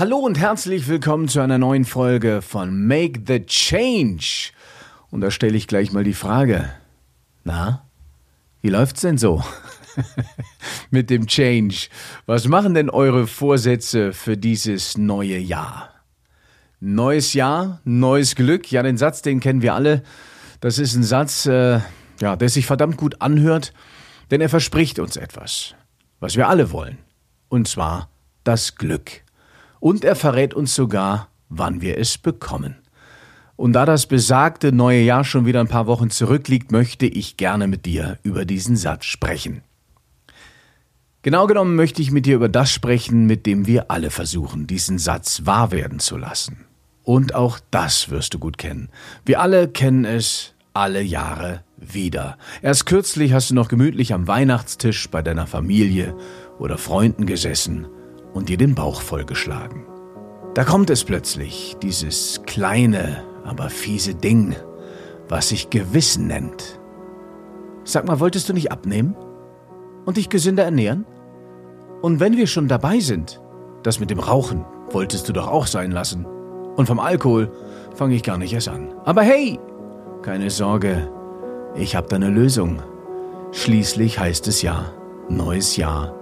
Hallo und herzlich willkommen zu einer neuen Folge von Make the Change. Und da stelle ich gleich mal die Frage. Na, wie läuft's denn so? Mit dem Change. Was machen denn eure Vorsätze für dieses neue Jahr? Neues Jahr, neues Glück. Ja, den Satz, den kennen wir alle. Das ist ein Satz, äh, ja, der sich verdammt gut anhört, denn er verspricht uns etwas, was wir alle wollen. Und zwar das Glück. Und er verrät uns sogar, wann wir es bekommen. Und da das besagte neue Jahr schon wieder ein paar Wochen zurückliegt, möchte ich gerne mit dir über diesen Satz sprechen. Genau genommen möchte ich mit dir über das sprechen, mit dem wir alle versuchen, diesen Satz wahr werden zu lassen. Und auch das wirst du gut kennen. Wir alle kennen es alle Jahre wieder. Erst kürzlich hast du noch gemütlich am Weihnachtstisch bei deiner Familie oder Freunden gesessen und dir den Bauch vollgeschlagen. Da kommt es plötzlich, dieses kleine, aber fiese Ding, was sich Gewissen nennt. Sag mal, wolltest du nicht abnehmen? Und dich gesünder ernähren? Und wenn wir schon dabei sind, das mit dem Rauchen wolltest du doch auch sein lassen. Und vom Alkohol fange ich gar nicht erst an. Aber hey, keine Sorge, ich habe da eine Lösung. Schließlich heißt es ja, neues Jahr,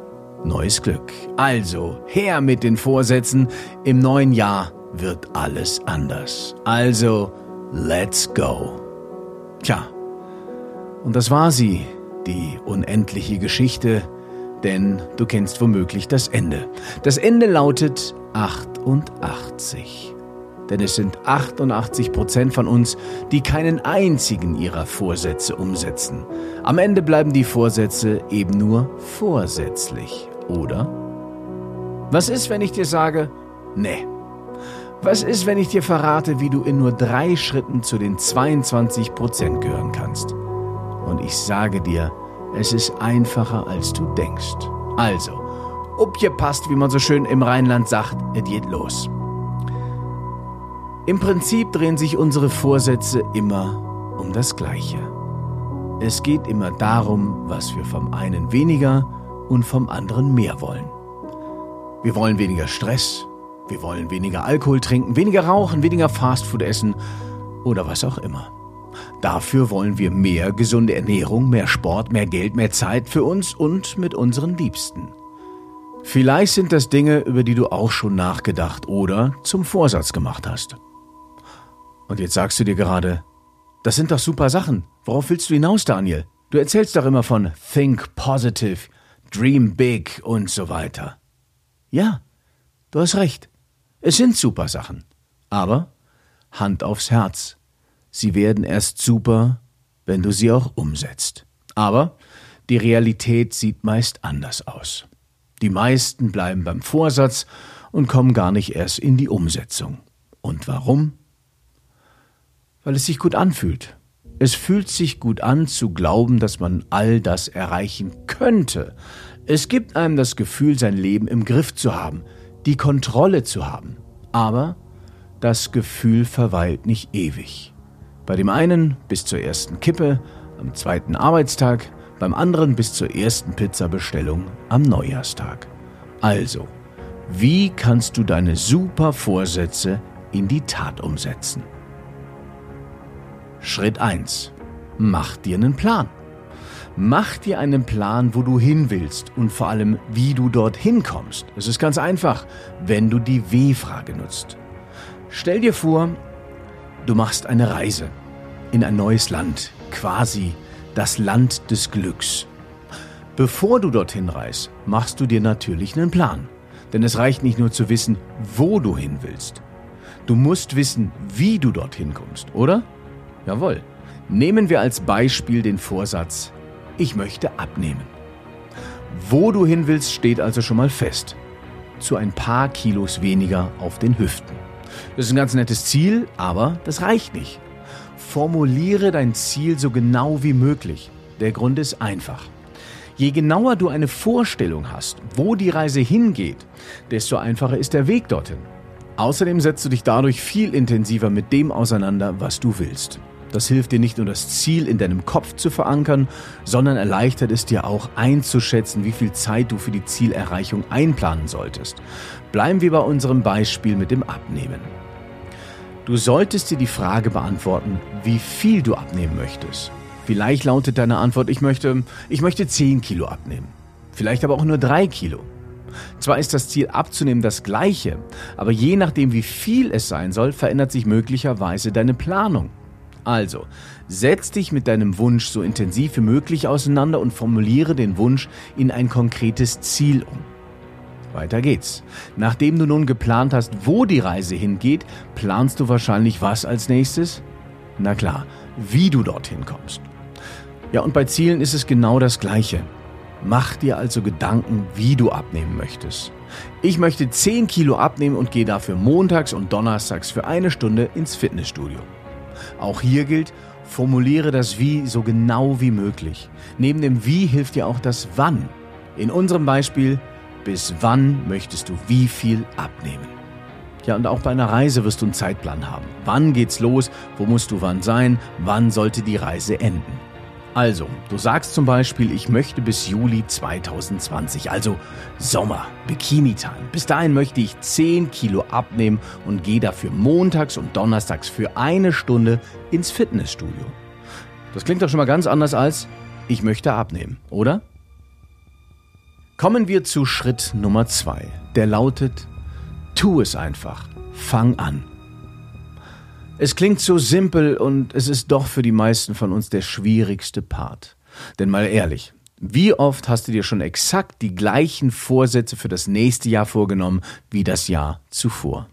neues Glück. Also, her mit den Vorsätzen. Im neuen Jahr wird alles anders. Also, let's go. Tja, und das war sie, die unendliche Geschichte, denn du kennst womöglich das Ende. Das Ende lautet 88 denn es sind 88 Prozent von uns, die keinen einzigen ihrer Vorsätze umsetzen. Am Ende bleiben die Vorsätze eben nur vorsätzlich, oder? Was ist, wenn ich dir sage, nee? Was ist, wenn ich dir verrate, wie du in nur drei Schritten zu den 22 Prozent gehören kannst? Und ich sage dir, es ist einfacher, als du denkst. Also, ob ihr passt, wie man so schön im Rheinland sagt, es geht los. Im Prinzip drehen sich unsere Vorsätze immer um das Gleiche. Es geht immer darum, was wir vom einen weniger und vom anderen mehr wollen. Wir wollen weniger Stress, wir wollen weniger Alkohol trinken, weniger rauchen, weniger Fastfood essen oder was auch immer. Dafür wollen wir mehr gesunde Ernährung, mehr Sport, mehr Geld, mehr Zeit für uns und mit unseren Liebsten. Vielleicht sind das Dinge, über die du auch schon nachgedacht oder zum Vorsatz gemacht hast. Und jetzt sagst du dir gerade, das sind doch super Sachen. Worauf willst du hinaus, Daniel? Du erzählst doch immer von Think Positive, Dream Big und so weiter. Ja, du hast recht. Es sind super Sachen. Aber Hand aufs Herz. Sie werden erst super, wenn du sie auch umsetzt. Aber die Realität sieht meist anders aus. Die meisten bleiben beim Vorsatz und kommen gar nicht erst in die Umsetzung. Und warum? weil es sich gut anfühlt. Es fühlt sich gut an zu glauben, dass man all das erreichen könnte. Es gibt einem das Gefühl, sein Leben im Griff zu haben, die Kontrolle zu haben. Aber das Gefühl verweilt nicht ewig. Bei dem einen bis zur ersten Kippe, am zweiten Arbeitstag, beim anderen bis zur ersten Pizzabestellung am Neujahrstag. Also, wie kannst du deine super Vorsätze in die Tat umsetzen? Schritt 1. Mach dir einen Plan. Mach dir einen Plan, wo du hin willst und vor allem, wie du dorthin kommst. Es ist ganz einfach, wenn du die W-Frage nutzt. Stell dir vor, du machst eine Reise in ein neues Land, quasi das Land des Glücks. Bevor du dorthin reist, machst du dir natürlich einen Plan. Denn es reicht nicht nur zu wissen, wo du hin willst. Du musst wissen, wie du dorthin kommst, oder? Jawohl. Nehmen wir als Beispiel den Vorsatz, ich möchte abnehmen. Wo du hin willst, steht also schon mal fest. Zu ein paar Kilos weniger auf den Hüften. Das ist ein ganz nettes Ziel, aber das reicht nicht. Formuliere dein Ziel so genau wie möglich. Der Grund ist einfach. Je genauer du eine Vorstellung hast, wo die Reise hingeht, desto einfacher ist der Weg dorthin. Außerdem setzt du dich dadurch viel intensiver mit dem auseinander, was du willst. Das hilft dir nicht nur das Ziel in deinem Kopf zu verankern, sondern erleichtert es dir auch einzuschätzen, wie viel Zeit du für die Zielerreichung einplanen solltest. Bleiben wir bei unserem Beispiel mit dem Abnehmen. Du solltest dir die Frage beantworten, wie viel du abnehmen möchtest. Vielleicht lautet deine Antwort, ich möchte, ich möchte 10 Kilo abnehmen. Vielleicht aber auch nur 3 Kilo. Zwar ist das Ziel abzunehmen das gleiche, aber je nachdem wie viel es sein soll, verändert sich möglicherweise deine Planung. Also, setz dich mit deinem Wunsch so intensiv wie möglich auseinander und formuliere den Wunsch in ein konkretes Ziel um. Weiter geht's. Nachdem du nun geplant hast, wo die Reise hingeht, planst du wahrscheinlich was als nächstes? Na klar, wie du dorthin kommst. Ja, und bei Zielen ist es genau das Gleiche. Mach dir also Gedanken, wie du abnehmen möchtest. Ich möchte 10 Kilo abnehmen und gehe dafür montags und donnerstags für eine Stunde ins Fitnessstudio. Auch hier gilt, formuliere das Wie so genau wie möglich. Neben dem Wie hilft dir auch das Wann. In unserem Beispiel, bis wann möchtest du wie viel abnehmen? Ja, und auch bei einer Reise wirst du einen Zeitplan haben. Wann geht's los? Wo musst du wann sein? Wann sollte die Reise enden? Also, du sagst zum Beispiel, ich möchte bis Juli 2020, also Sommer, Bikini-Time. Bis dahin möchte ich 10 Kilo abnehmen und gehe dafür montags und donnerstags für eine Stunde ins Fitnessstudio. Das klingt doch schon mal ganz anders als, ich möchte abnehmen, oder? Kommen wir zu Schritt Nummer 2. Der lautet, tu es einfach, fang an. Es klingt so simpel und es ist doch für die meisten von uns der schwierigste Part. Denn mal ehrlich, wie oft hast du dir schon exakt die gleichen Vorsätze für das nächste Jahr vorgenommen wie das Jahr zuvor?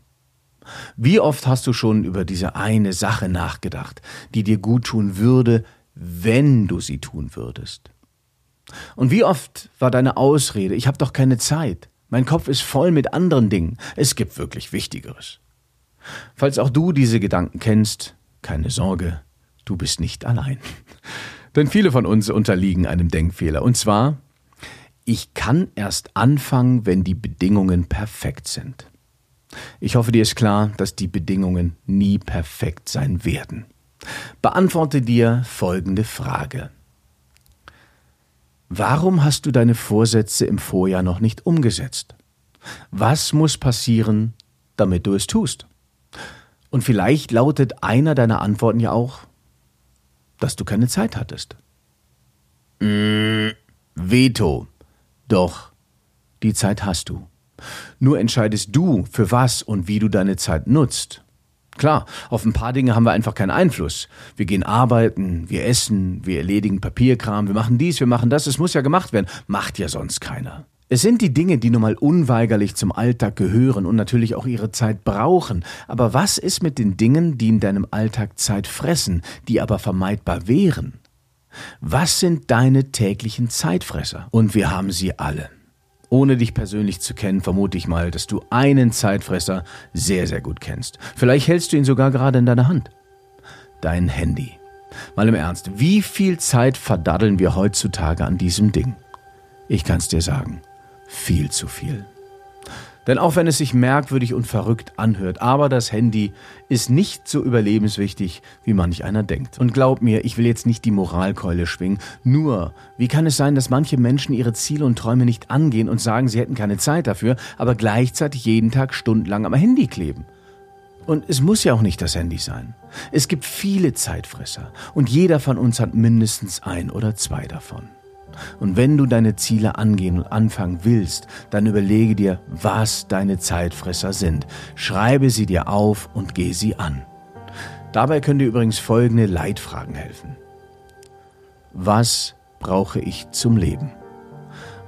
Wie oft hast du schon über diese eine Sache nachgedacht, die dir gut tun würde, wenn du sie tun würdest? Und wie oft war deine Ausrede, ich habe doch keine Zeit, mein Kopf ist voll mit anderen Dingen, es gibt wirklich Wichtigeres. Falls auch du diese Gedanken kennst, keine Sorge, du bist nicht allein. Denn viele von uns unterliegen einem Denkfehler. Und zwar, ich kann erst anfangen, wenn die Bedingungen perfekt sind. Ich hoffe, dir ist klar, dass die Bedingungen nie perfekt sein werden. Beantworte dir folgende Frage. Warum hast du deine Vorsätze im Vorjahr noch nicht umgesetzt? Was muss passieren, damit du es tust? Und vielleicht lautet einer deiner Antworten ja auch, dass du keine Zeit hattest. Mm, Veto. Doch, die Zeit hast du. Nur entscheidest du, für was und wie du deine Zeit nutzt. Klar, auf ein paar Dinge haben wir einfach keinen Einfluss. Wir gehen arbeiten, wir essen, wir erledigen Papierkram, wir machen dies, wir machen das, es muss ja gemacht werden. Macht ja sonst keiner. Es sind die Dinge, die nun mal unweigerlich zum Alltag gehören und natürlich auch ihre Zeit brauchen. Aber was ist mit den Dingen, die in deinem Alltag Zeit fressen, die aber vermeidbar wären? Was sind deine täglichen Zeitfresser? Und wir haben sie alle. Ohne dich persönlich zu kennen, vermute ich mal, dass du einen Zeitfresser sehr, sehr gut kennst. Vielleicht hältst du ihn sogar gerade in deiner Hand. Dein Handy. Mal im Ernst, wie viel Zeit verdaddeln wir heutzutage an diesem Ding? Ich kann's dir sagen viel zu viel. Denn auch wenn es sich merkwürdig und verrückt anhört, aber das Handy ist nicht so überlebenswichtig, wie manch einer denkt. Und glaub mir, ich will jetzt nicht die Moralkeule schwingen, nur, wie kann es sein, dass manche Menschen ihre Ziele und Träume nicht angehen und sagen, sie hätten keine Zeit dafür, aber gleichzeitig jeden Tag stundenlang am Handy kleben? Und es muss ja auch nicht das Handy sein. Es gibt viele Zeitfresser und jeder von uns hat mindestens ein oder zwei davon. Und wenn du deine Ziele angehen und anfangen willst, dann überlege dir, was deine Zeitfresser sind. Schreibe sie dir auf und geh sie an. Dabei können dir übrigens folgende Leitfragen helfen. Was brauche ich zum Leben?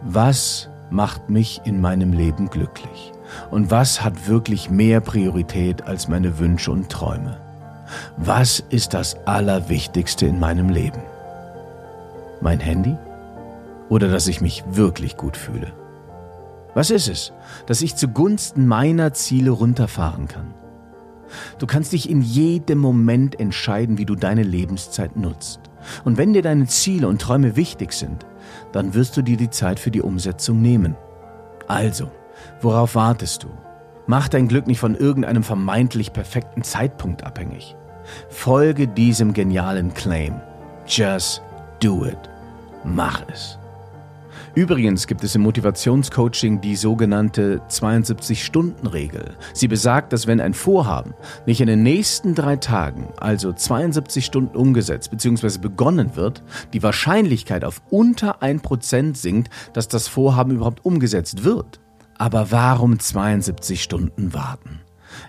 Was macht mich in meinem Leben glücklich? Und was hat wirklich mehr Priorität als meine Wünsche und Träume? Was ist das Allerwichtigste in meinem Leben? Mein Handy? Oder dass ich mich wirklich gut fühle? Was ist es, dass ich zugunsten meiner Ziele runterfahren kann? Du kannst dich in jedem Moment entscheiden, wie du deine Lebenszeit nutzt. Und wenn dir deine Ziele und Träume wichtig sind, dann wirst du dir die Zeit für die Umsetzung nehmen. Also, worauf wartest du? Mach dein Glück nicht von irgendeinem vermeintlich perfekten Zeitpunkt abhängig. Folge diesem genialen Claim. Just do it. Mach es. Übrigens gibt es im Motivationscoaching die sogenannte 72-Stunden-Regel. Sie besagt, dass wenn ein Vorhaben nicht in den nächsten drei Tagen, also 72 Stunden umgesetzt bzw. begonnen wird, die Wahrscheinlichkeit auf unter 1% sinkt, dass das Vorhaben überhaupt umgesetzt wird. Aber warum 72 Stunden warten?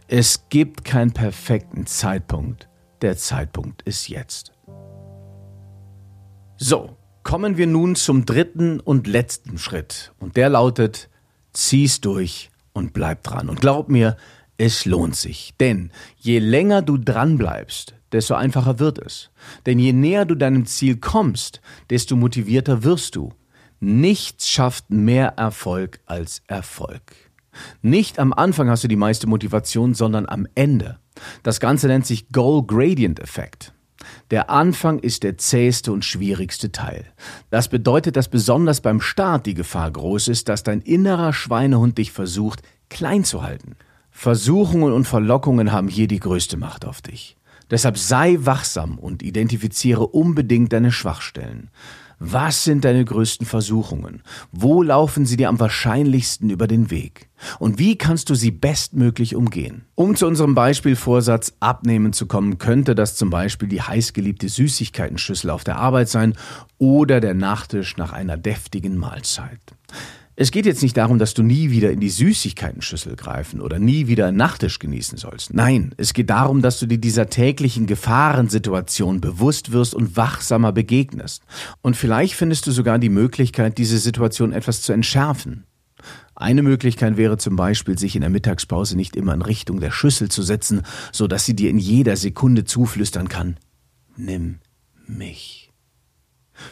Es gibt keinen perfekten Zeitpunkt. Der Zeitpunkt ist jetzt. So, Kommen wir nun zum dritten und letzten Schritt. Und der lautet, zieh's durch und bleib dran. Und glaub mir, es lohnt sich. Denn je länger du dran bleibst, desto einfacher wird es. Denn je näher du deinem Ziel kommst, desto motivierter wirst du. Nichts schafft mehr Erfolg als Erfolg. Nicht am Anfang hast du die meiste Motivation, sondern am Ende. Das Ganze nennt sich Goal Gradient Effekt. Der Anfang ist der zäheste und schwierigste Teil. Das bedeutet, dass besonders beim Start die Gefahr groß ist, dass dein innerer Schweinehund dich versucht, klein zu halten. Versuchungen und Verlockungen haben hier die größte Macht auf dich. Deshalb sei wachsam und identifiziere unbedingt deine Schwachstellen. Was sind deine größten Versuchungen? Wo laufen sie dir am wahrscheinlichsten über den Weg? Und wie kannst du sie bestmöglich umgehen? Um zu unserem Beispielvorsatz abnehmen zu kommen, könnte das zum Beispiel die heißgeliebte Süßigkeitenschüssel auf der Arbeit sein oder der Nachtisch nach einer deftigen Mahlzeit. Es geht jetzt nicht darum, dass du nie wieder in die Süßigkeitenschüssel greifen oder nie wieder einen Nachtisch genießen sollst. Nein, es geht darum, dass du dir dieser täglichen Gefahrensituation bewusst wirst und wachsamer begegnest. Und vielleicht findest du sogar die Möglichkeit, diese Situation etwas zu entschärfen. Eine Möglichkeit wäre zum Beispiel, sich in der Mittagspause nicht immer in Richtung der Schüssel zu setzen, so dass sie dir in jeder Sekunde zuflüstern kann. Nimm mich.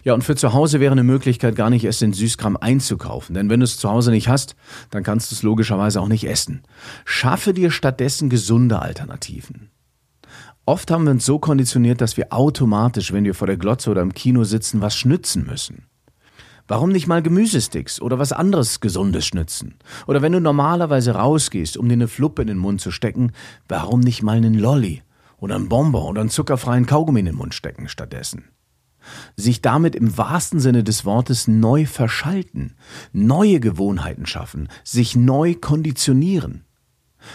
Ja, und für zu Hause wäre eine Möglichkeit, gar nicht erst den Süßkram einzukaufen. Denn wenn du es zu Hause nicht hast, dann kannst du es logischerweise auch nicht essen. Schaffe dir stattdessen gesunde Alternativen. Oft haben wir uns so konditioniert, dass wir automatisch, wenn wir vor der Glotze oder im Kino sitzen, was schnützen müssen. Warum nicht mal Gemüsesticks oder was anderes Gesundes schnützen? Oder wenn du normalerweise rausgehst, um dir eine Fluppe in den Mund zu stecken, warum nicht mal einen Lolli oder einen Bonbon oder einen zuckerfreien Kaugummi in den Mund stecken stattdessen? Sich damit im wahrsten Sinne des Wortes neu verschalten, neue Gewohnheiten schaffen, sich neu konditionieren.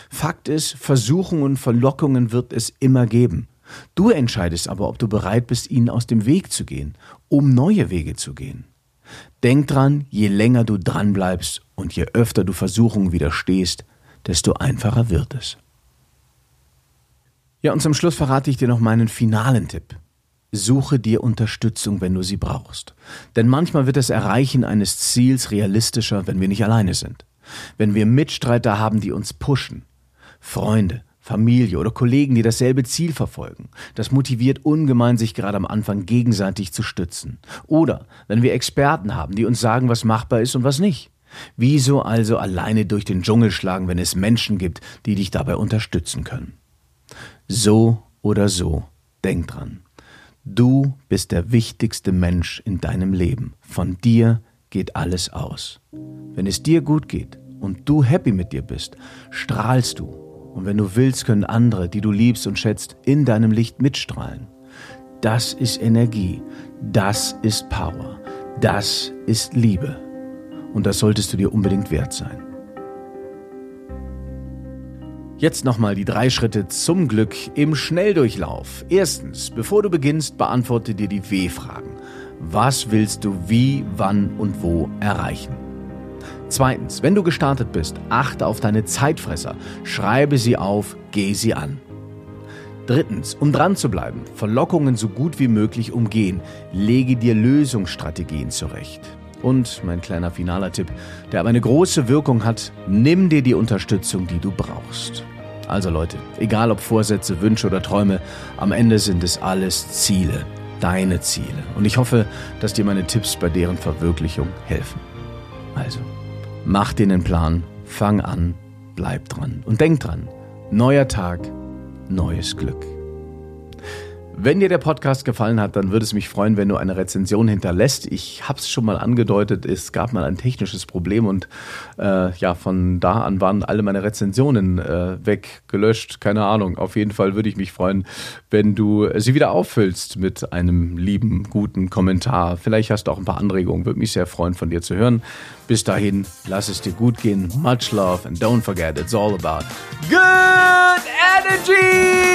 Fakt ist, Versuchungen und Verlockungen wird es immer geben. Du entscheidest aber, ob du bereit bist, ihnen aus dem Weg zu gehen, um neue Wege zu gehen. Denk dran, je länger du dran bleibst und je öfter du Versuchungen widerstehst, desto einfacher wird es. Ja, und zum Schluss verrate ich dir noch meinen finalen Tipp. Suche dir Unterstützung, wenn du sie brauchst. Denn manchmal wird das Erreichen eines Ziels realistischer, wenn wir nicht alleine sind. Wenn wir Mitstreiter haben, die uns pushen. Freunde, Familie oder Kollegen, die dasselbe Ziel verfolgen. Das motiviert ungemein, sich gerade am Anfang gegenseitig zu stützen. Oder wenn wir Experten haben, die uns sagen, was machbar ist und was nicht. Wieso also alleine durch den Dschungel schlagen, wenn es Menschen gibt, die dich dabei unterstützen können? So oder so, denk dran. Du bist der wichtigste Mensch in deinem Leben. Von dir geht alles aus. Wenn es dir gut geht und du happy mit dir bist, strahlst du. Und wenn du willst, können andere, die du liebst und schätzt, in deinem Licht mitstrahlen. Das ist Energie. Das ist Power. Das ist Liebe. Und das solltest du dir unbedingt wert sein. Jetzt nochmal die drei Schritte zum Glück im Schnelldurchlauf. Erstens, bevor du beginnst, beantworte dir die W-Fragen. Was willst du wie, wann und wo erreichen? Zweitens, wenn du gestartet bist, achte auf deine Zeitfresser, schreibe sie auf, geh sie an. Drittens, um dran zu bleiben, Verlockungen so gut wie möglich umgehen, lege dir Lösungsstrategien zurecht. Und mein kleiner finaler Tipp, der aber eine große Wirkung hat, nimm dir die Unterstützung, die du brauchst. Also Leute, egal ob Vorsätze, Wünsche oder Träume, am Ende sind es alles Ziele, deine Ziele. Und ich hoffe, dass dir meine Tipps bei deren Verwirklichung helfen. Also, mach dir einen Plan, fang an, bleib dran und denk dran. Neuer Tag, neues Glück. Wenn dir der Podcast gefallen hat, dann würde es mich freuen, wenn du eine Rezension hinterlässt. Ich habe es schon mal angedeutet, es gab mal ein technisches Problem und äh, ja, von da an waren alle meine Rezensionen äh, weg, keine Ahnung. Auf jeden Fall würde ich mich freuen, wenn du sie wieder auffüllst mit einem lieben, guten Kommentar. Vielleicht hast du auch ein paar Anregungen, würde mich sehr freuen, von dir zu hören. Bis dahin, lass es dir gut gehen. Much love and don't forget, it's all about good energy!